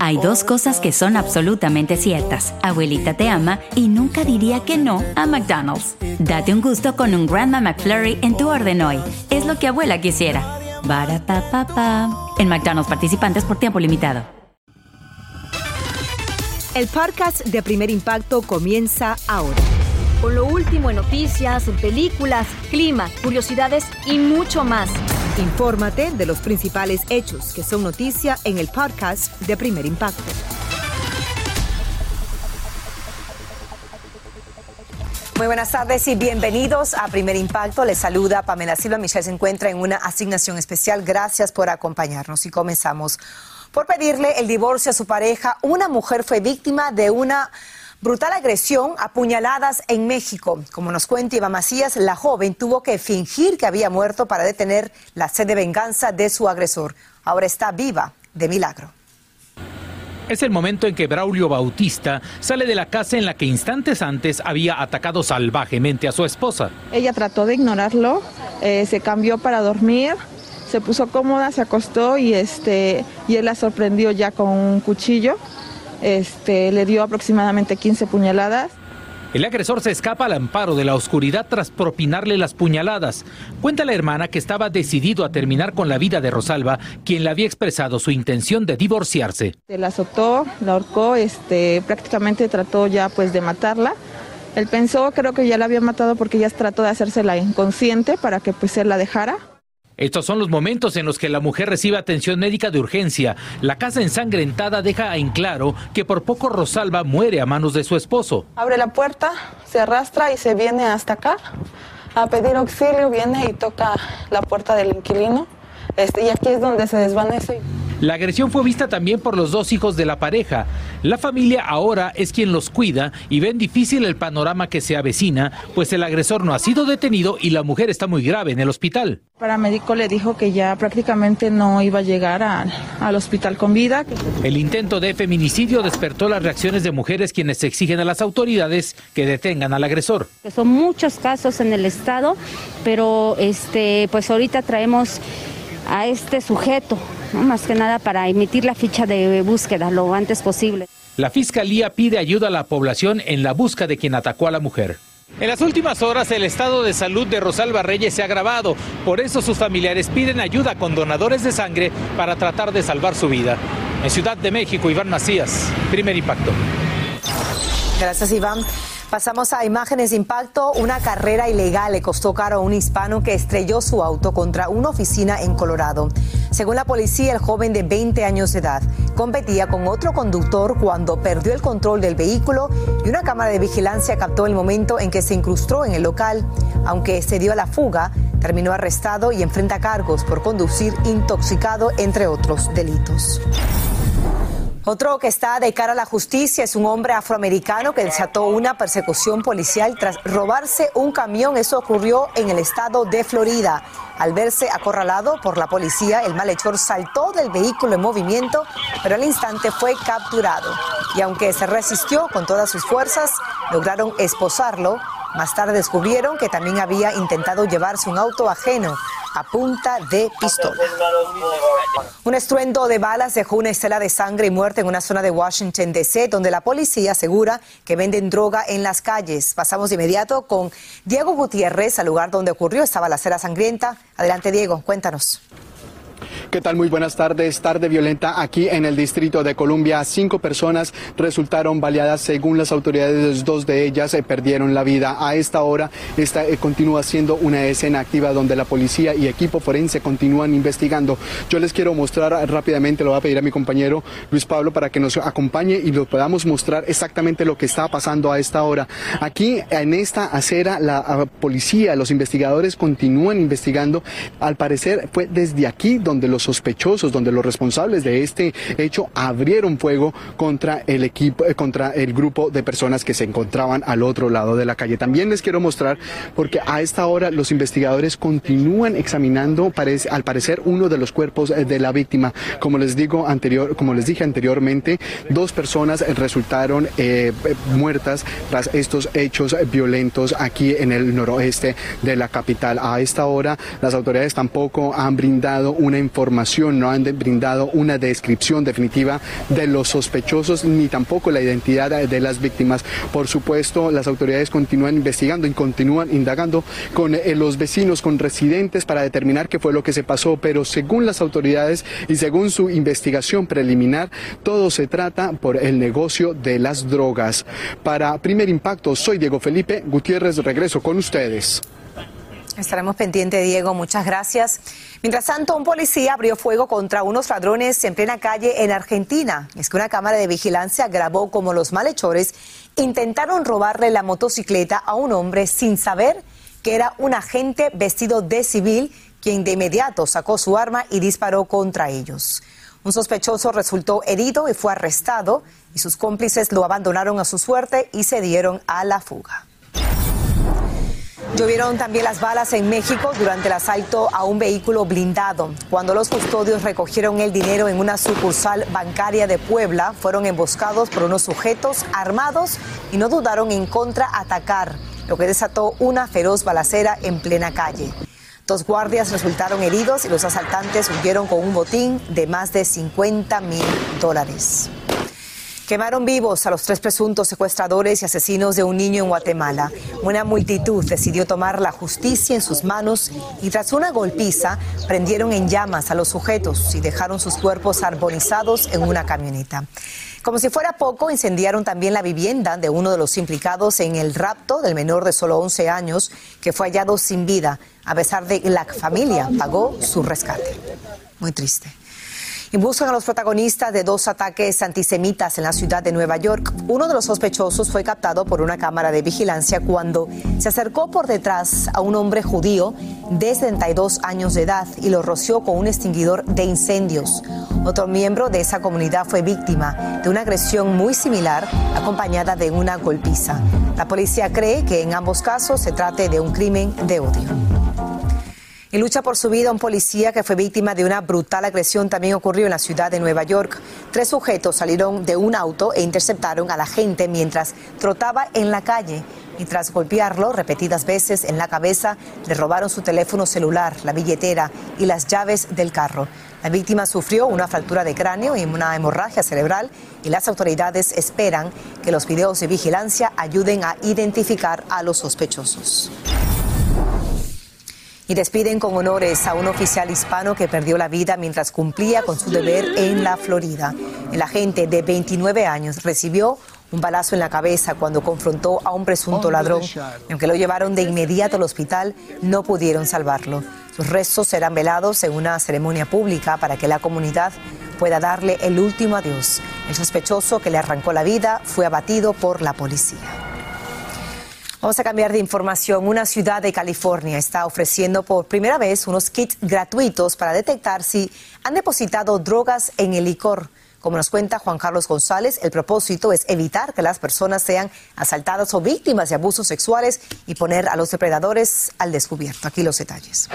Hay dos cosas que son absolutamente ciertas. Abuelita te ama y nunca diría que no a McDonald's. Date un gusto con un Grandma McFlurry en tu orden hoy. Es lo que abuela quisiera. Barapapapa. En McDonald's participantes por tiempo limitado. El podcast de Primer Impacto comienza ahora. Con lo último en noticias, películas, clima, curiosidades y mucho más. Infórmate de los principales hechos que son noticia en el podcast de Primer Impacto. Muy buenas tardes y bienvenidos a Primer Impacto. Les saluda Pamela Silva. Michelle se encuentra en una asignación especial. Gracias por acompañarnos y comenzamos por pedirle el divorcio a su pareja. Una mujer fue víctima de una brutal agresión a puñaladas en México. Como nos cuenta Iván Macías, la joven tuvo que fingir que había muerto para detener la sed de venganza de su agresor. Ahora está viva de milagro. Es el momento en que Braulio Bautista sale de la casa en la que instantes antes había atacado salvajemente a su esposa. Ella trató de ignorarlo, eh, se cambió para dormir, se puso cómoda, se acostó y este y él la sorprendió ya con un cuchillo. Este, le dio aproximadamente 15 puñaladas. El agresor se escapa al amparo de la oscuridad tras propinarle las puñaladas. Cuenta la hermana que estaba decidido a terminar con la vida de Rosalba, quien le había expresado su intención de divorciarse. Se la azotó, la ahorcó, este, prácticamente trató ya pues de matarla. Él pensó, creo que ya la había matado porque ya trató de hacérsela inconsciente para que pues él la dejara. Estos son los momentos en los que la mujer recibe atención médica de urgencia. La casa ensangrentada deja en claro que por poco Rosalba muere a manos de su esposo. Abre la puerta, se arrastra y se viene hasta acá a pedir auxilio, viene y toca la puerta del inquilino. Este, y aquí es donde se desvanece. La agresión fue vista también por los dos hijos de la pareja. La familia ahora es quien los cuida y ven difícil el panorama que se avecina, pues el agresor no ha sido detenido y la mujer está muy grave en el hospital. El paramédico le dijo que ya prácticamente no iba a llegar a- al hospital con vida. El intento de feminicidio despertó las reacciones de mujeres quienes exigen a las autoridades que detengan al agresor. que son muchos casos en el estado, pero este, pues ahorita traemos a este sujeto, ¿no? más que nada para emitir la ficha de búsqueda lo antes posible. La fiscalía pide ayuda a la población en la busca de quien atacó a la mujer. En las últimas horas el estado de salud de Rosalba Reyes se ha agravado, por eso sus familiares piden ayuda con donadores de sangre para tratar de salvar su vida. En Ciudad de México, Iván Macías, primer impacto. Gracias, Iván. Pasamos a imágenes de impacto. Una carrera ilegal le costó caro a un hispano que estrelló su auto contra una oficina en Colorado. Según la policía, el joven de 20 años de edad competía con otro conductor cuando perdió el control del vehículo y una cámara de vigilancia captó el momento en que se incrustó en el local. Aunque se dio a la fuga, terminó arrestado y enfrenta cargos por conducir intoxicado, entre otros delitos. Otro que está de cara a la justicia es un hombre afroamericano que desató una persecución policial tras robarse un camión. Eso ocurrió en el estado de Florida. Al verse acorralado por la policía, el malhechor saltó del vehículo en movimiento, pero al instante fue capturado. Y aunque se resistió con todas sus fuerzas, lograron esposarlo. Más tarde descubrieron que también había intentado llevarse un auto ajeno a punta de pistola. Un estruendo de balas dejó una estela de sangre y muerte en una zona de Washington, D.C., donde la policía asegura que venden droga en las calles. Pasamos de inmediato con Diego Gutiérrez al lugar donde ocurrió esta balacera sangrienta. Adelante, Diego, cuéntanos. ¿Qué tal? Muy buenas tardes. Tarde violenta aquí en el Distrito de Columbia. Cinco personas resultaron baleadas. Según las autoridades, dos de ellas eh, perdieron la vida. A esta hora, esta eh, continúa siendo una escena activa donde la policía y equipo forense continúan investigando. Yo les quiero mostrar rápidamente, lo voy a pedir a mi compañero Luis Pablo para que nos acompañe y lo podamos mostrar exactamente lo que está pasando a esta hora. Aquí, en esta acera, la policía, los investigadores continúan investigando. Al parecer, fue desde aquí donde los sospechosos, donde los responsables de este hecho abrieron fuego contra el equipo, eh, contra el grupo de personas que se encontraban al otro lado de la calle. También les quiero mostrar, porque a esta hora los investigadores continúan examinando, al parecer, uno de los cuerpos eh, de la víctima. Como les digo anterior, como les dije anteriormente, dos personas resultaron eh, muertas tras estos hechos violentos aquí en el noroeste de la capital. A esta hora, las autoridades tampoco han brindado una información no han brindado una descripción definitiva de los sospechosos ni tampoco la identidad de las víctimas. Por supuesto, las autoridades continúan investigando y continúan indagando con eh, los vecinos, con residentes para determinar qué fue lo que se pasó, pero según las autoridades y según su investigación preliminar, todo se trata por el negocio de las drogas. Para Primer Impacto, soy Diego Felipe Gutiérrez, regreso con ustedes. Estaremos pendientes, Diego. Muchas gracias. Mientras tanto, un policía abrió fuego contra unos ladrones en plena calle en Argentina. Es que una cámara de vigilancia grabó como los malhechores intentaron robarle la motocicleta a un hombre sin saber que era un agente vestido de civil, quien de inmediato sacó su arma y disparó contra ellos. Un sospechoso resultó herido y fue arrestado y sus cómplices lo abandonaron a su suerte y se dieron a la fuga. Llovieron también las balas en México durante el asalto a un vehículo blindado. Cuando los custodios recogieron el dinero en una sucursal bancaria de Puebla, fueron emboscados por unos sujetos armados y no dudaron en contraatacar, lo que desató una feroz balacera en plena calle. Dos guardias resultaron heridos y los asaltantes huyeron con un botín de más de 50 mil dólares. Quemaron vivos a los tres presuntos secuestradores y asesinos de un niño en Guatemala. Una multitud decidió tomar la justicia en sus manos y tras una golpiza prendieron en llamas a los sujetos y dejaron sus cuerpos arbonizados en una camioneta. Como si fuera poco, incendiaron también la vivienda de uno de los implicados en el rapto del menor de solo 11 años que fue hallado sin vida, a pesar de que la familia pagó su rescate. Muy triste y buscan a los protagonistas de dos ataques antisemitas en la ciudad de Nueva York. Uno de los sospechosos fue captado por una cámara de vigilancia cuando se acercó por detrás a un hombre judío de 72 años de edad y lo roció con un extinguidor de incendios. Otro miembro de esa comunidad fue víctima de una agresión muy similar acompañada de una golpiza. La policía cree que en ambos casos se trate de un crimen de odio. En lucha por su vida, un policía que fue víctima de una brutal agresión también ocurrió en la ciudad de Nueva York. Tres sujetos salieron de un auto e interceptaron a la gente mientras trotaba en la calle. Y tras golpearlo repetidas veces en la cabeza, le robaron su teléfono celular, la billetera y las llaves del carro. La víctima sufrió una fractura de cráneo y una hemorragia cerebral y las autoridades esperan que los videos de vigilancia ayuden a identificar a los sospechosos y despiden con honores a un oficial hispano que perdió la vida mientras cumplía con su deber en la Florida. El agente de 29 años recibió un balazo en la cabeza cuando confrontó a un presunto ladrón. Y aunque lo llevaron de inmediato al hospital, no pudieron salvarlo. Sus restos serán velados en una ceremonia pública para que la comunidad pueda darle el último adiós. El sospechoso que le arrancó la vida fue abatido por la policía. Vamos a cambiar de información. Una ciudad de California está ofreciendo por primera vez unos kits gratuitos para detectar si han depositado drogas en el licor. Como nos cuenta Juan Carlos González, el propósito es evitar que las personas sean asaltadas o víctimas de abusos sexuales y poner a los depredadores al descubierto. Aquí los detalles.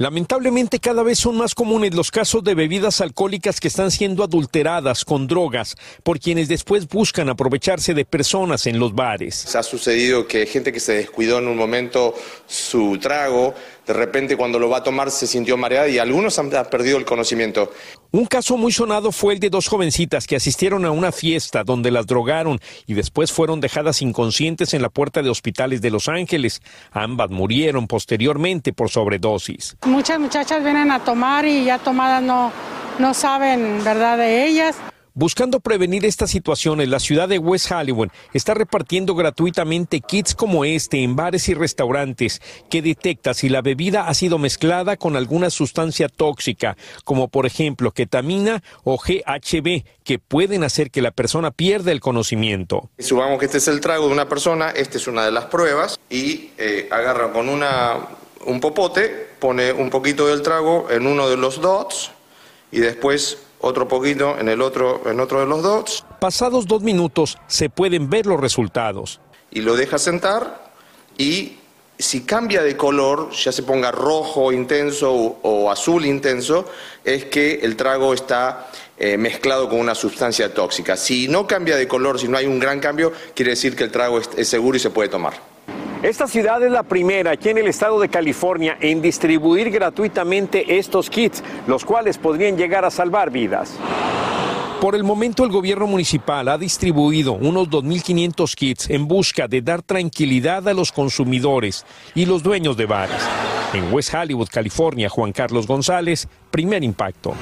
Lamentablemente cada vez son más comunes los casos de bebidas alcohólicas que están siendo adulteradas con drogas por quienes después buscan aprovecharse de personas en los bares. Ha sucedido que gente que se descuidó en un momento su trago de repente cuando lo va a tomar se sintió mareada y algunos han perdido el conocimiento. Un caso muy sonado fue el de dos jovencitas que asistieron a una fiesta donde las drogaron y después fueron dejadas inconscientes en la puerta de hospitales de Los Ángeles. Ambas murieron posteriormente por sobredosis. Muchas muchachas vienen a tomar y ya tomadas no, no saben, ¿verdad?, de ellas. Buscando prevenir estas situaciones, la ciudad de West Hollywood está repartiendo gratuitamente kits como este en bares y restaurantes que detecta si la bebida ha sido mezclada con alguna sustancia tóxica, como por ejemplo ketamina o GHB, que pueden hacer que la persona pierda el conocimiento. Subamos que este es el trago de una persona, esta es una de las pruebas y eh, agarra con una, un popote, pone un poquito del trago en uno de los dots y después otro poquito en el otro, en otro de los dots. Pasados dos minutos se pueden ver los resultados. Y lo deja sentar y si cambia de color, ya se ponga rojo intenso o, azul intenso, es que el trago está eh, mezclado con una sustancia tóxica. Si no cambia de color, si no hay un gran cambio, quiere decir que el trago es seguro y se puede tomar. Esta ciudad es la primera aquí en el estado de California en distribuir gratuitamente estos kits, los cuales podrían llegar a salvar vidas. Por el momento el gobierno municipal ha distribuido unos 2.500 kits en busca de dar tranquilidad a los consumidores y los dueños de bares. En West Hollywood, California, Juan Carlos González, primer impacto.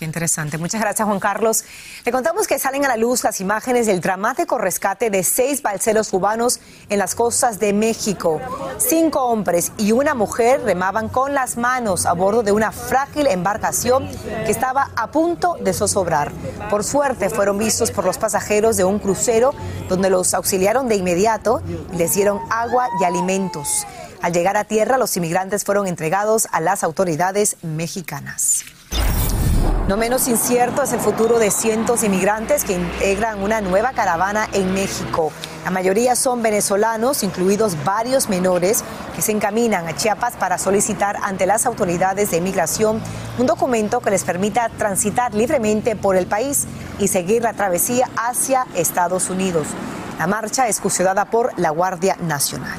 Qué interesante. Muchas gracias, Juan Carlos. Le contamos que salen a la luz las imágenes del dramático rescate de seis balseros cubanos en las costas de México. Cinco hombres y una mujer remaban con las manos a bordo de una frágil embarcación que estaba a punto de zozobrar. Por suerte, fueron vistos por los pasajeros de un crucero donde los auxiliaron de inmediato y les dieron agua y alimentos. Al llegar a tierra, los inmigrantes fueron entregados a las autoridades mexicanas. No menos incierto es el futuro de cientos de inmigrantes que integran una nueva caravana en México. La mayoría son venezolanos, incluidos varios menores, que se encaminan a Chiapas para solicitar ante las autoridades de inmigración un documento que les permita transitar libremente por el país y seguir la travesía hacia Estados Unidos. La marcha es custodiada por la Guardia Nacional.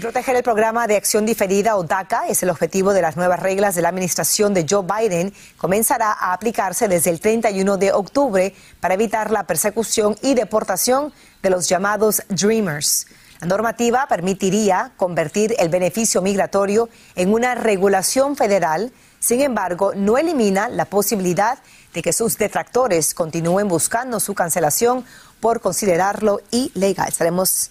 Proteger el programa de acción diferida o DACA es el objetivo de las nuevas reglas de la administración de Joe Biden. Comenzará a aplicarse desde el 31 de octubre para evitar la persecución y deportación de los llamados Dreamers. La normativa permitiría convertir el beneficio migratorio en una regulación federal. Sin embargo, no elimina la posibilidad de que sus detractores continúen buscando su cancelación por considerarlo ilegal. Estaremos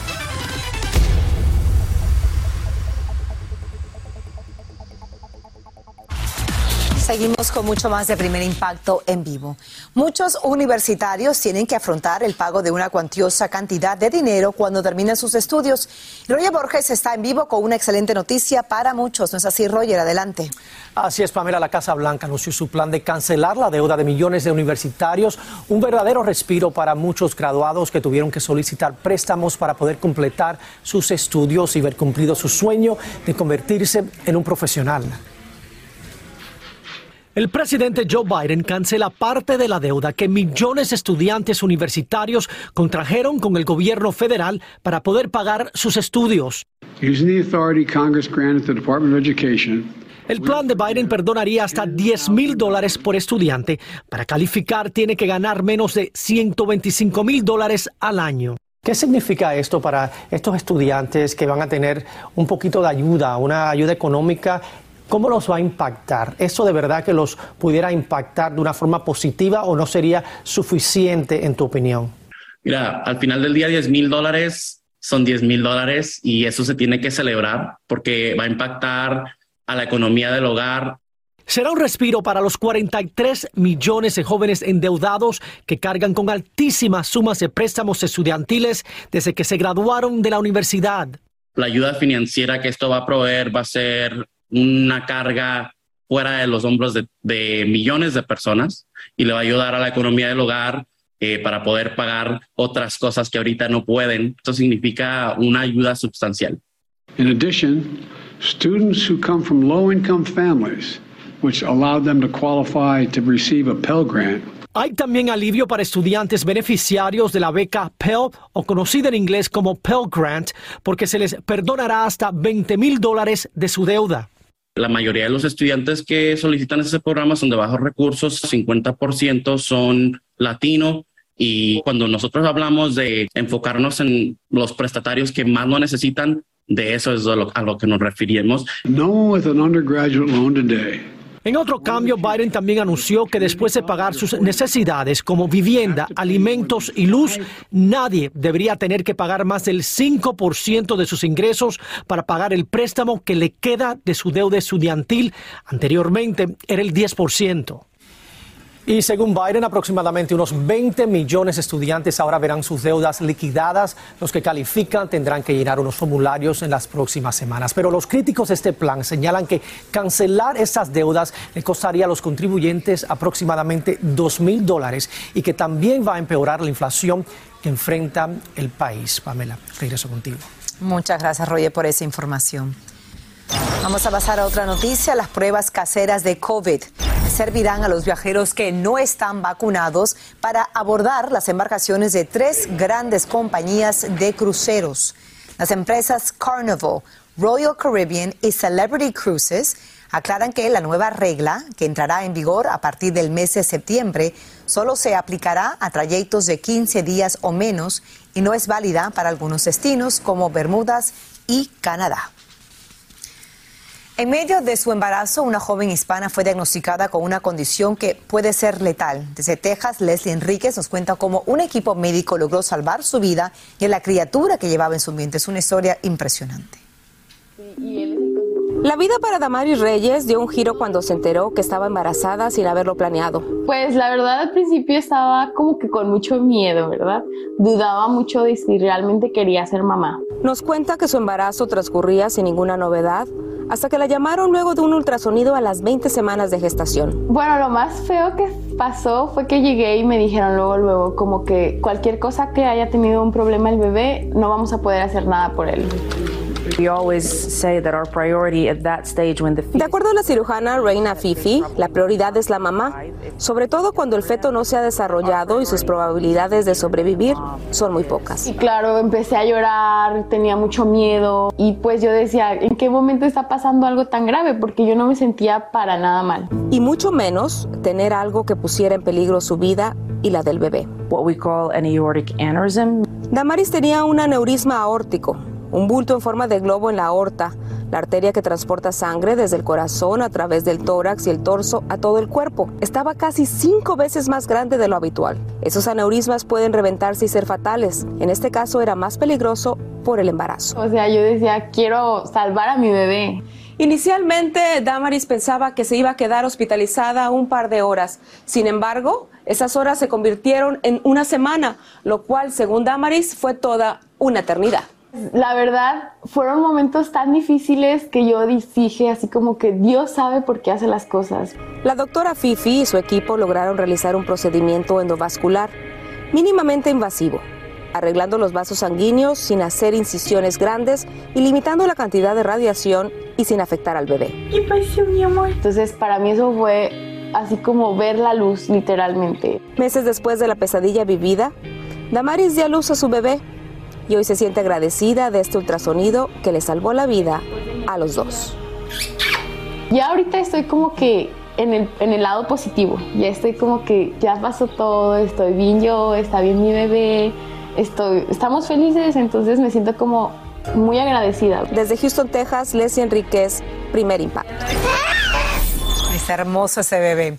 Seguimos con mucho más de primer impacto en vivo. Muchos universitarios tienen que afrontar el pago de una cuantiosa cantidad de dinero cuando terminan sus estudios. Roger Borges está en vivo con una excelente noticia para muchos. ¿No es así, Roger? Adelante. Así es, Pamela. La Casa Blanca anunció su plan de cancelar la deuda de millones de universitarios. Un verdadero respiro para muchos graduados que tuvieron que solicitar préstamos para poder completar sus estudios y ver cumplido su sueño de convertirse en un profesional. El presidente Joe Biden cancela parte de la deuda que millones de estudiantes universitarios contrajeron con el gobierno federal para poder pagar sus estudios. El plan de Biden perdonaría hasta 10 mil dólares por estudiante. Para calificar tiene que ganar menos de 125 mil dólares al año. ¿Qué significa esto para estos estudiantes que van a tener un poquito de ayuda, una ayuda económica ¿Cómo los va a impactar? ¿Eso de verdad que los pudiera impactar de una forma positiva o no sería suficiente en tu opinión? Mira, al final del día 10 mil dólares son 10 mil dólares y eso se tiene que celebrar porque va a impactar a la economía del hogar. Será un respiro para los 43 millones de jóvenes endeudados que cargan con altísimas sumas de préstamos estudiantiles desde que se graduaron de la universidad. La ayuda financiera que esto va a proveer va a ser una carga fuera de los hombros de, millones de personas y le va a ayudar a la economía del hogar eh, para poder pagar otras cosas que ahorita no pueden. Esto significa una ayuda sustancial. In addition, students who come from low-income families, which allow them to qualify to receive a Pell Grant, hay también alivio para estudiantes beneficiarios de la beca Pell o conocida en inglés como Pell Grant, porque se les perdonará hasta 20 mil dólares de su deuda. La mayoría de los estudiantes que solicitan ese programa son de bajos recursos, 50% son latino y cuando nosotros hablamos de enfocarnos en los prestatarios que más lo necesitan, de eso es a lo, a lo que nos referimos. No with an undergraduate loan today en otro cambio, Biden también anunció que después de pagar sus necesidades como vivienda, alimentos y luz, nadie debería tener que pagar más del 5% de sus ingresos para pagar el préstamo que le queda de su deuda estudiantil. Anteriormente era el 10%. Y según Biden, aproximadamente unos 20 millones de estudiantes ahora verán sus deudas liquidadas. Los que califican tendrán que llenar unos formularios en las próximas semanas. Pero los críticos de este plan señalan que cancelar esas deudas le costaría a los contribuyentes aproximadamente 2 mil dólares y que también va a empeorar la inflación que enfrenta el país. Pamela, regreso contigo. Muchas gracias, Roger, por esa información. Vamos a pasar a otra noticia. Las pruebas caseras de COVID servirán a los viajeros que no están vacunados para abordar las embarcaciones de tres grandes compañías de cruceros. Las empresas Carnival, Royal Caribbean y Celebrity Cruises aclaran que la nueva regla, que entrará en vigor a partir del mes de septiembre, solo se aplicará a trayectos de 15 días o menos y no es válida para algunos destinos como Bermudas y Canadá. En medio de su embarazo, una joven hispana fue diagnosticada con una condición que puede ser letal. Desde Texas, Leslie Enríquez nos cuenta cómo un equipo médico logró salvar su vida y la criatura que llevaba en su mente. Es una historia impresionante. La vida para Damaris Reyes dio un giro cuando se enteró que estaba embarazada sin haberlo planeado. Pues la verdad al principio estaba como que con mucho miedo, ¿verdad? Dudaba mucho de si realmente quería ser mamá. Nos cuenta que su embarazo transcurría sin ninguna novedad hasta que la llamaron luego de un ultrasonido a las 20 semanas de gestación. Bueno, lo más feo que pasó fue que llegué y me dijeron luego, luego, como que cualquier cosa que haya tenido un problema el bebé, no vamos a poder hacer nada por él. De acuerdo a la cirujana Reina Fifi, la prioridad es la mamá, sobre todo cuando el feto no se ha desarrollado y sus probabilidades de sobrevivir son muy pocas. Y claro, empecé a llorar, tenía mucho miedo y pues yo decía, ¿en qué momento está pasando algo tan grave? Porque yo no me sentía para nada mal. Y mucho menos tener algo que pusiera en peligro su vida y la del bebé. Damaris tenía un aneurisma aórtico, un bulto en forma de globo en la aorta, la arteria que transporta sangre desde el corazón a través del tórax y el torso a todo el cuerpo. Estaba casi cinco veces más grande de lo habitual. Esos aneurismas pueden reventarse y ser fatales. En este caso era más peligroso por el embarazo. O sea, yo decía, quiero salvar a mi bebé. Inicialmente, Damaris pensaba que se iba a quedar hospitalizada un par de horas. Sin embargo, esas horas se convirtieron en una semana, lo cual, según Damaris, fue toda una eternidad. La verdad, fueron momentos tan difíciles que yo dije así como que Dios sabe por qué hace las cosas. La doctora Fifi y su equipo lograron realizar un procedimiento endovascular mínimamente invasivo, arreglando los vasos sanguíneos sin hacer incisiones grandes y limitando la cantidad de radiación y sin afectar al bebé. ¿Qué pasó, mi amor? Entonces, para mí eso fue así como ver la luz literalmente. Meses después de la pesadilla vivida, Damaris dio a luz a su bebé y hoy se siente agradecida de este ultrasonido que le salvó la vida a los dos. Ya ahorita estoy como que en el, en el lado positivo, ya estoy como que ya pasó todo, estoy bien yo, está bien mi bebé, estoy, estamos felices, entonces me siento como muy agradecida. Desde Houston, Texas, Leslie Enríquez, Primer Impacto. Está hermoso ese bebé.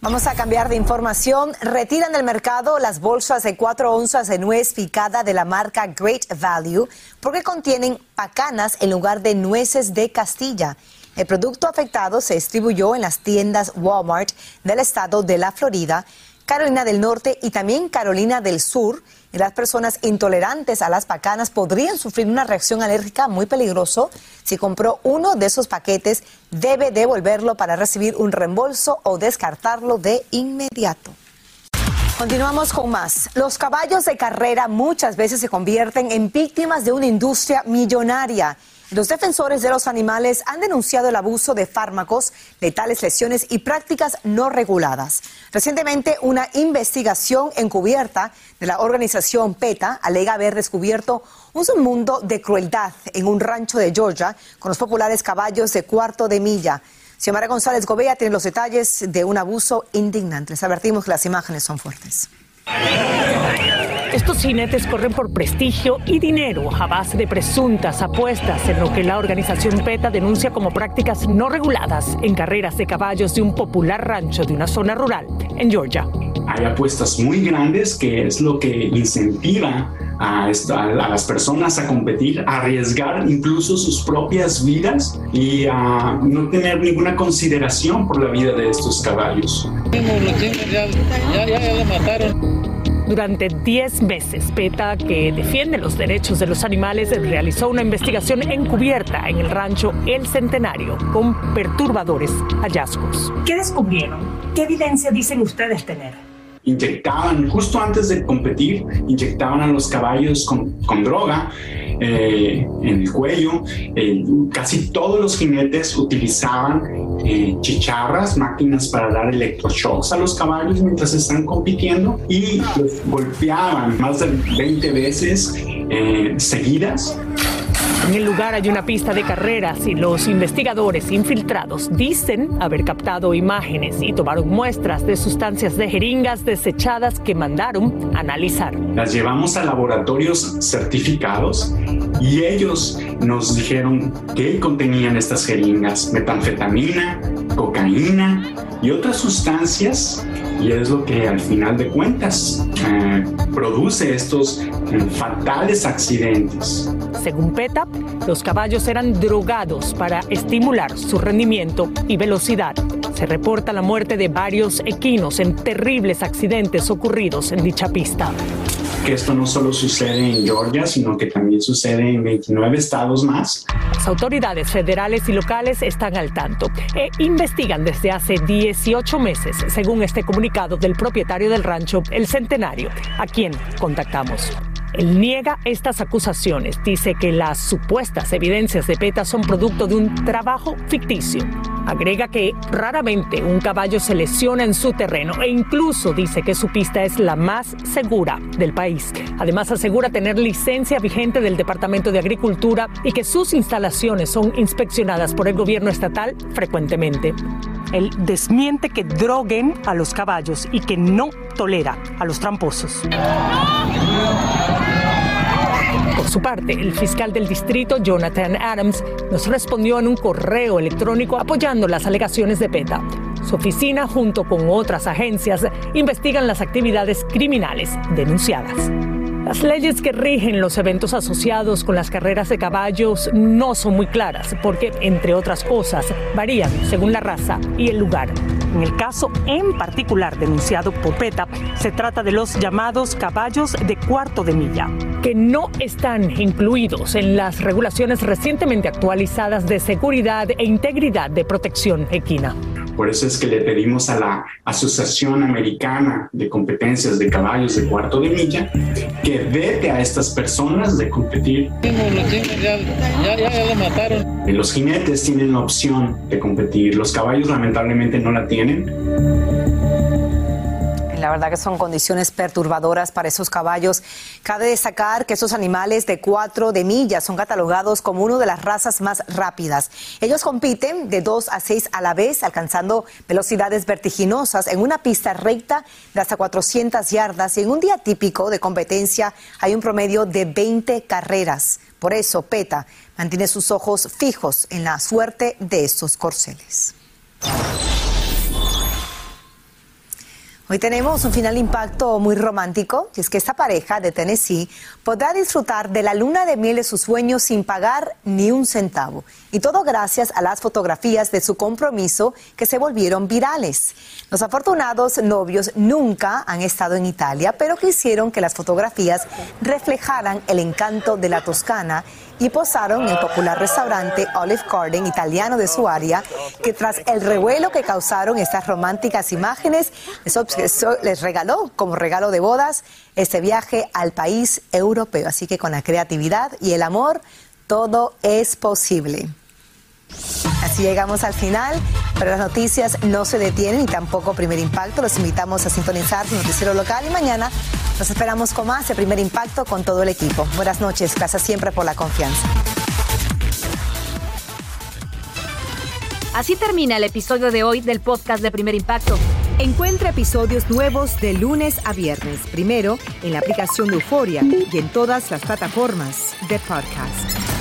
Vamos a cambiar de información. Retiran del mercado las bolsas de 4 onzas de nuez picada de la marca Great Value porque contienen pacanas en lugar de nueces de Castilla. El producto afectado se distribuyó en las tiendas Walmart del estado de la Florida, Carolina del Norte y también Carolina del Sur. Y las personas intolerantes a las pacanas podrían sufrir una reacción alérgica muy peligroso. Si compró uno de esos paquetes, debe devolverlo para recibir un reembolso o descartarlo de inmediato. Continuamos con más. Los caballos de carrera muchas veces se convierten en víctimas de una industria millonaria. Los defensores de los animales han denunciado el abuso de fármacos, letales lesiones y prácticas no reguladas. Recientemente, una investigación encubierta de la organización PETA alega haber descubierto un mundo de crueldad en un rancho de Georgia con los populares caballos de cuarto de milla. Xiomara González Gobea tiene los detalles de un abuso indignante. Les advertimos que las imágenes son fuertes. Estos jinetes corren por prestigio y dinero a base de presuntas apuestas en lo que la organización PETA denuncia como prácticas no reguladas en carreras de caballos de un popular rancho de una zona rural en Georgia. Hay apuestas muy grandes que es lo que incentiva a, a, las personas a competir, a arriesgar incluso sus propias vidas y a no tener ninguna consideración por la vida de estos caballos. Ya, ya, ya, mataron. Durante 10 meses, PETA, que defiende los derechos de los animales, realizó una investigación encubierta en el rancho El Centenario con perturbadores hallazgos. ¿Qué descubrieron? ¿Qué evidencia dicen ustedes tener? inyectaban, justo antes de competir, inyectaban a los caballos con, con droga eh, en el cuello. Eh, casi todos los jinetes utilizaban eh, chicharras, máquinas para dar electroshocks a los caballos mientras están compitiendo y los golpeaban más de 20 veces seguidas en el lugar hay una pista de carreras y los investigadores infiltrados dicen haber captado imágenes y tomaron muestras de sustancias de jeringas desechadas que mandaron analizar. Las llevamos a laboratorios certificados y ellos nos dijeron que contenían estas jeringas, metanfetamina, cocaína y otras sustancias y es lo que al final de cuentas eh, produce estos eh, fatales accidentes. Según PETA, los caballos eran drogados para estimular su rendimiento y velocidad. Se reporta la muerte de varios equinos en terribles accidentes ocurridos en dicha pista que esto no solo sucede en Georgia, sino que también sucede en 29 estados más. Las autoridades federales y locales están al tanto e investigan desde hace 18 meses, según este comunicado del propietario del rancho El Centenario, a quien contactamos. Él niega estas acusaciones, dice que las supuestas evidencias de PETA son producto de un trabajo ficticio. Agrega que raramente un caballo se lesiona en su terreno e incluso dice que su pista es la más segura del país. Además asegura tener licencia vigente del Departamento de Agricultura y que sus instalaciones son inspeccionadas por el gobierno estatal frecuentemente. Él desmiente que droguen a los caballos y que no tolera a los tramposos. Por su parte, el fiscal del distrito, Jonathan Adams, nos respondió en un correo electrónico apoyando las alegaciones de PETA. Su oficina, junto con otras agencias, investigan las actividades criminales denunciadas. Las leyes que rigen los eventos asociados con las carreras de caballos no son muy claras porque, entre otras cosas, varían según la raza y el lugar. En el caso en particular denunciado por PETA, se trata de los llamados caballos de cuarto de milla, que no están incluidos en las regulaciones recientemente actualizadas de seguridad e integridad de protección equina. Por eso es que le pedimos a la Asociación Americana de Competencias de Caballos de Cuarto de Milla que vete a estas personas de competir. Los jinetes tienen la opción de competir, los caballos lamentablemente no la tienen. La verdad que son condiciones perturbadoras para esos caballos. Cabe destacar que esos animales de cuatro de millas son catalogados como una de las razas más rápidas. Ellos compiten de dos a seis a la vez, alcanzando velocidades vertiginosas en una pista recta de hasta 400 yardas y en un día típico de competencia hay un promedio de 20 carreras. Por eso PETA mantiene sus ojos fijos en la suerte de estos corceles. Hoy tenemos un final impacto muy romántico, es que esta pareja de Tennessee podrá disfrutar de la luna de miel de sus sueños sin pagar ni un centavo. Y todo gracias a las fotografías de su compromiso que se volvieron virales. Los afortunados novios nunca han estado en Italia, pero quisieron que las fotografías reflejaran el encanto de la Toscana y posaron en el popular restaurante Olive Garden italiano de su área, que tras el revuelo que causaron estas románticas imágenes, les regaló como regalo de bodas este viaje al país europeo. Así que con la creatividad y el amor, todo es posible. Así llegamos al final, pero las noticias no se detienen y tampoco Primer Impacto. Los invitamos a sintonizar su noticiero local y mañana nos esperamos con más de Primer Impacto con todo el equipo. Buenas noches, gracias siempre por la confianza. Así termina el episodio de hoy del podcast de Primer Impacto. Encuentra episodios nuevos de lunes a viernes, primero en la aplicación de Euforia y en todas las plataformas de podcast.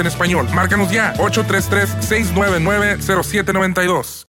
en español. Marca ya, 833-699-0792.